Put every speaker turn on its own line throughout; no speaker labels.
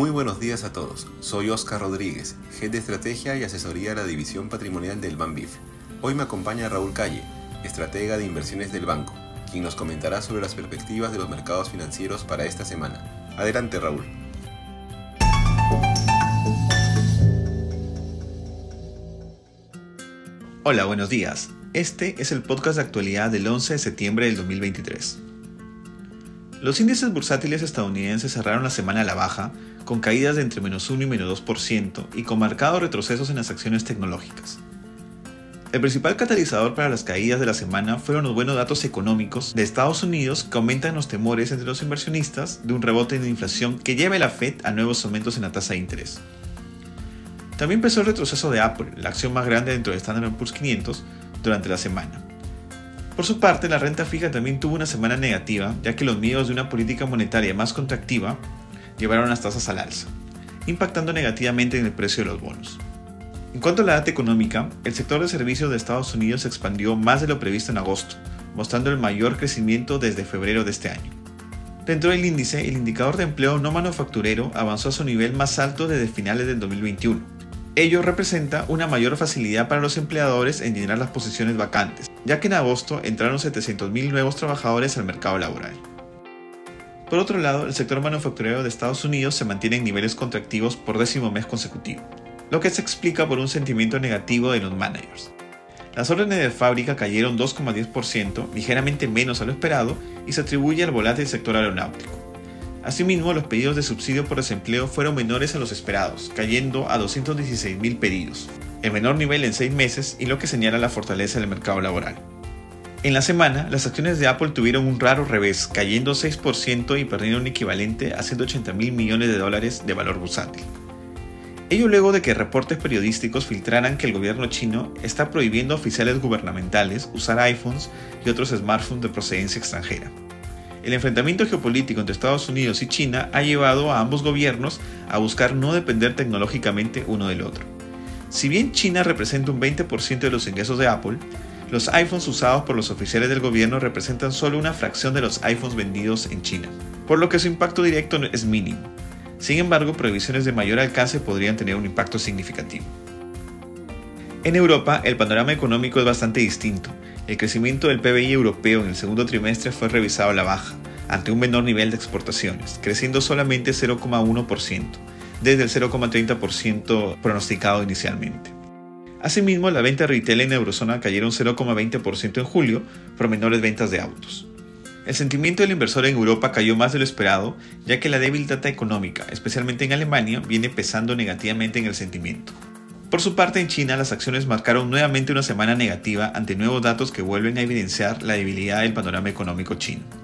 Muy buenos días a todos. Soy Oscar Rodríguez, Head de Estrategia y Asesoría de la División Patrimonial del Banbif. Hoy me acompaña Raúl Calle, estratega de inversiones del banco, quien nos comentará sobre las perspectivas de los mercados financieros para esta semana. Adelante, Raúl.
Hola, buenos días. Este es el podcast de actualidad del 11 de septiembre del 2023. Los índices bursátiles estadounidenses cerraron la semana a la baja, con caídas de entre menos 1 y menos 2% y con marcados retrocesos en las acciones tecnológicas. El principal catalizador para las caídas de la semana fueron los buenos datos económicos de Estados Unidos que aumentan los temores entre los inversionistas de un rebote de inflación que lleve a la Fed a nuevos aumentos en la tasa de interés. También empezó el retroceso de Apple, la acción más grande dentro de Standard Poor's 500, durante la semana. Por su parte, la renta fija también tuvo una semana negativa, ya que los miedos de una política monetaria más contractiva llevaron las tasas al alza, impactando negativamente en el precio de los bonos. En cuanto a la data económica, el sector de servicios de Estados Unidos expandió más de lo previsto en agosto, mostrando el mayor crecimiento desde febrero de este año. Dentro del índice, el indicador de empleo no manufacturero avanzó a su nivel más alto desde finales del 2021. Ello representa una mayor facilidad para los empleadores en llenar las posiciones vacantes, ya que en agosto entraron 700.000 nuevos trabajadores al mercado laboral. Por otro lado, el sector manufacturero de Estados Unidos se mantiene en niveles contractivos por décimo mes consecutivo, lo que se explica por un sentimiento negativo de los managers. Las órdenes de fábrica cayeron 2,10%, ligeramente menos a lo esperado, y se atribuye al volátil sector aeronáutico. Asimismo, los pedidos de subsidio por desempleo fueron menores a los esperados, cayendo a 216.000 pedidos, el menor nivel en seis meses y lo que señala la fortaleza del mercado laboral. En la semana, las acciones de Apple tuvieron un raro revés, cayendo 6% y perdiendo un equivalente a 180 mil millones de dólares de valor bursátil. Ello luego de que reportes periodísticos filtraran que el gobierno chino está prohibiendo a oficiales gubernamentales usar iPhones y otros smartphones de procedencia extranjera. El enfrentamiento geopolítico entre Estados Unidos y China ha llevado a ambos gobiernos a buscar no depender tecnológicamente uno del otro. Si bien China representa un 20% de los ingresos de Apple, los iPhones usados por los oficiales del gobierno representan solo una fracción de los iPhones vendidos en China, por lo que su impacto directo es mínimo. Sin embargo, prohibiciones de mayor alcance podrían tener un impacto significativo. En Europa, el panorama económico es bastante distinto. El crecimiento del PBI europeo en el segundo trimestre fue revisado a la baja, ante un menor nivel de exportaciones, creciendo solamente 0,1%, desde el 0,30% pronosticado inicialmente. Asimismo, la venta retail en Eurozona cayeron 0,20% en julio por menores ventas de autos. El sentimiento del inversor en Europa cayó más de lo esperado, ya que la débil data económica, especialmente en Alemania, viene pesando negativamente en el sentimiento. Por su parte, en China, las acciones marcaron nuevamente una semana negativa ante nuevos datos que vuelven a evidenciar la debilidad del panorama económico chino.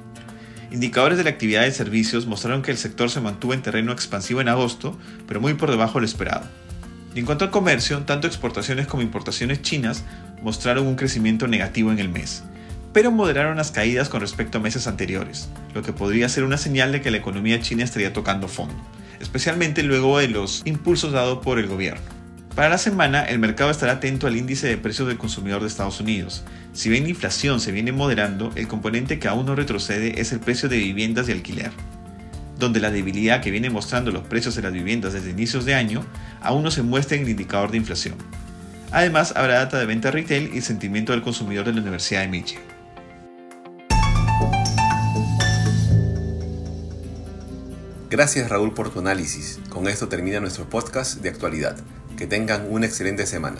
Indicadores de la actividad de servicios mostraron que el sector se mantuvo en terreno expansivo en agosto, pero muy por debajo de lo esperado. En cuanto al comercio, tanto exportaciones como importaciones chinas mostraron un crecimiento negativo en el mes, pero moderaron las caídas con respecto a meses anteriores, lo que podría ser una señal de que la economía china estaría tocando fondo, especialmente luego de los impulsos dados por el gobierno. Para la semana, el mercado estará atento al índice de precios del consumidor de Estados Unidos. Si bien la inflación se viene moderando, el componente que aún no retrocede es el precio de viviendas y alquiler donde la debilidad que vienen mostrando los precios de las viviendas desde inicios de año aún no se muestra en el indicador de inflación. Además, habrá data de venta retail y sentimiento del consumidor de la Universidad de Michigan.
Gracias Raúl por tu análisis. Con esto termina nuestro podcast de actualidad. Que tengan una excelente semana.